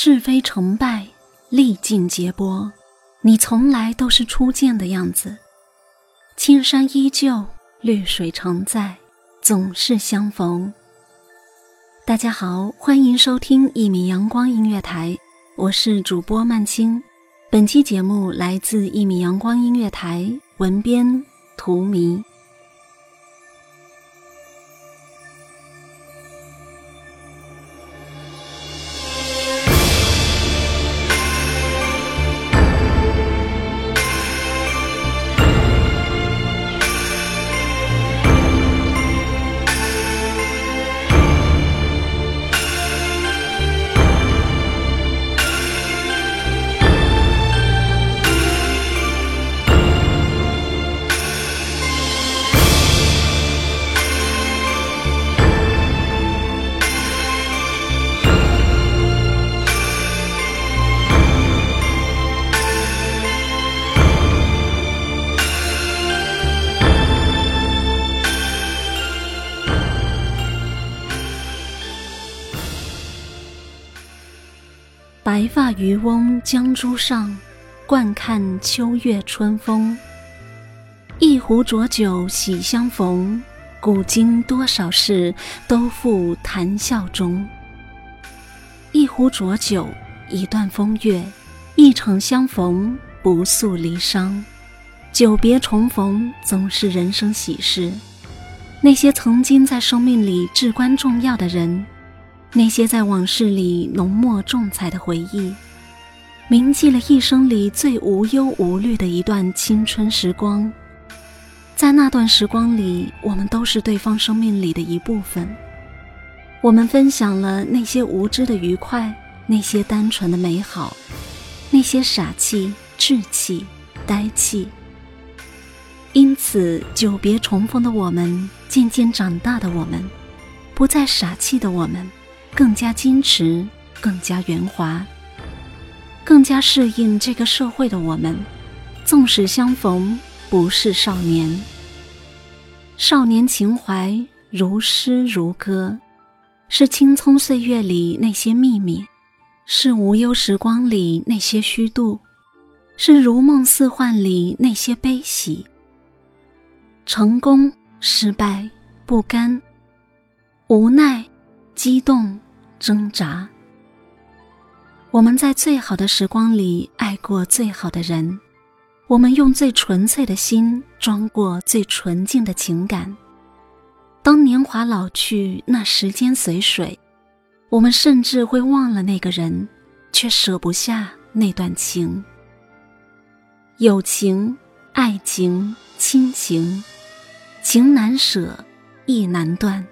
是非成败，历尽劫波，你从来都是初见的样子。青山依旧，绿水常在，总是相逢。大家好，欢迎收听一米阳光音乐台，我是主播曼青。本期节目来自一米阳光音乐台，文编图迷。白发渔翁江渚上，惯看秋月春风。一壶浊酒喜相逢，古今多少事，都付谈笑中。一壶浊酒，一段风月，一场相逢，不诉离殇。久别重逢，总是人生喜事。那些曾经在生命里至关重要的人。那些在往事里浓墨重彩的回忆，铭记了一生里最无忧无虑的一段青春时光。在那段时光里，我们都是对方生命里的一部分。我们分享了那些无知的愉快，那些单纯的美好，那些傻气、稚气、呆气。因此，久别重逢的我们，渐渐长大的我们，不再傻气的我们。更加矜持，更加圆滑，更加适应这个社会的我们，纵使相逢不是少年，少年情怀如诗如歌，是青葱岁月里那些秘密，是无忧时光里那些虚度，是如梦似幻里那些悲喜。成功、失败、不甘、无奈、激动。挣扎。我们在最好的时光里爱过最好的人，我们用最纯粹的心装过最纯净的情感。当年华老去，那时间随水，我们甚至会忘了那个人，却舍不下那段情。友情、爱情、亲情，情难舍，意难断，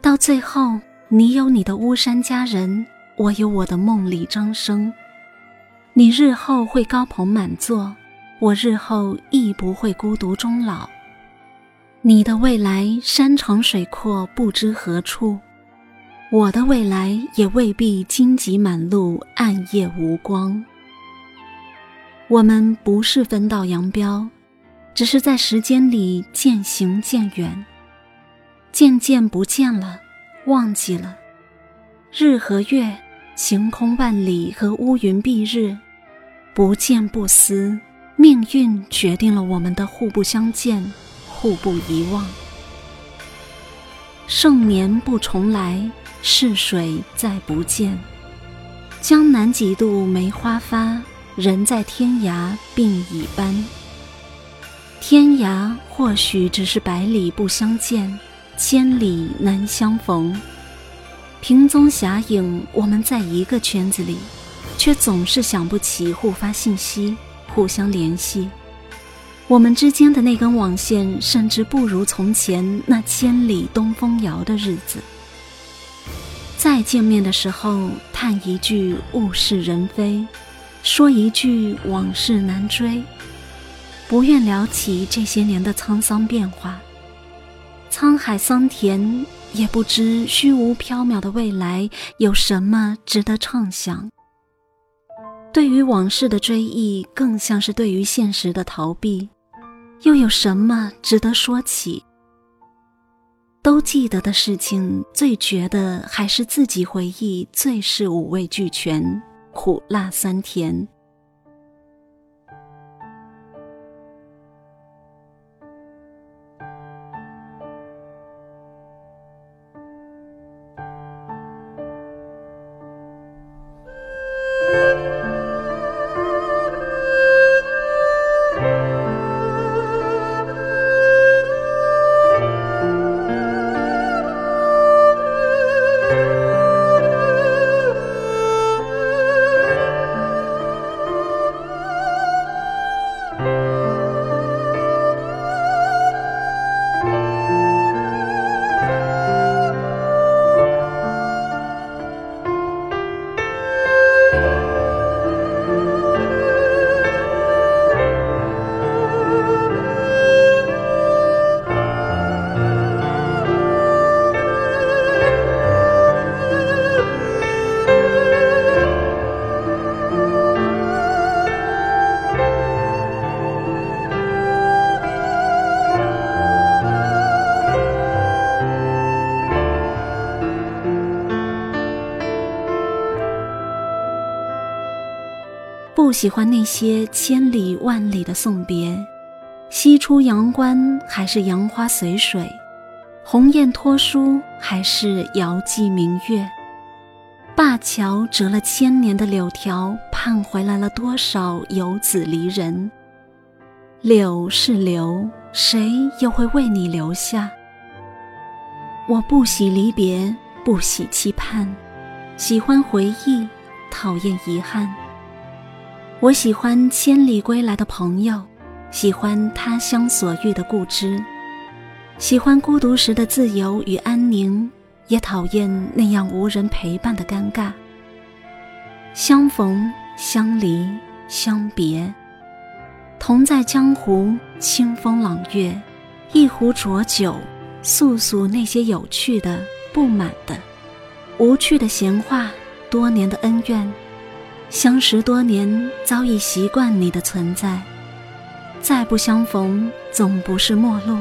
到最后。你有你的巫山佳人，我有我的梦里张生。你日后会高朋满座，我日后亦不会孤独终老。你的未来山长水阔，不知何处；我的未来也未必荆棘满路，暗夜无光。我们不是分道扬镳，只是在时间里渐行渐远，渐渐不见了，忘记了日和月、晴空万里和乌云蔽日，不见不思。命运决定了我们的互不相见。互不遗忘，盛年不重来，逝水再不见。江南几度梅花发，人在天涯鬓已斑。天涯或许只是百里不相见，千里难相逢。萍踪侠影，我们在一个圈子里，却总是想不起互发信息，互相联系。我们之间的那根网线，甚至不如从前那千里东风遥的日子。再见面的时候，叹一句物是人非，说一句往事难追，不愿聊起这些年的沧桑变化。沧海桑田，也不知虚无缥缈的未来有什么值得畅想。对于往事的追忆，更像是对于现实的逃避。又有什么值得说起？都记得的事情，最绝的还是自己回忆，最是五味俱全，苦辣酸甜。不喜欢那些千里万里的送别，西出阳关还是杨花随水，鸿雁托书还是遥寄明月，灞桥折了千年的柳条，盼回来了多少游子离人？柳是留，谁又会为你留下？我不喜离别，不喜期盼，喜欢回忆，讨厌遗憾。我喜欢千里归来的朋友，喜欢他乡所遇的故知，喜欢孤独时的自由与安宁，也讨厌那样无人陪伴的尴尬。相逢、相离、相别，同在江湖，清风朗月，一壶浊酒，诉诉那些有趣的、不满的、无趣的闲话，多年的恩怨。相识多年，早已习惯你的存在。再不相逢，总不是陌路。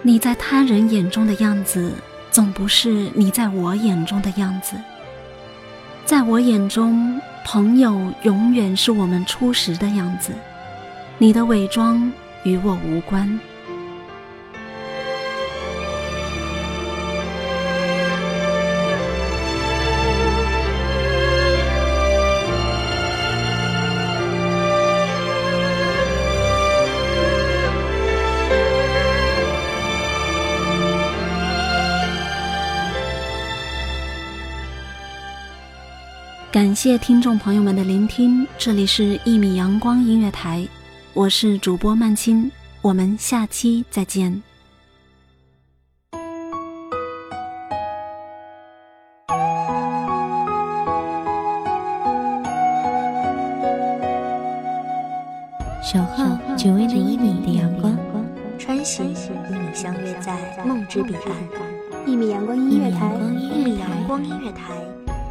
你在他人眼中的样子，总不是你在我眼中的样子。在我眼中，朋友永远是我们初识的样子。你的伪装与我无关。感谢听众朋友们的聆听，这里是《一米阳光音乐台》，我是主播曼青，我们下期再见。小只为那一米的阳光，穿行与你相约在梦之彼岸。一米阳光音乐台，一米阳光音乐台，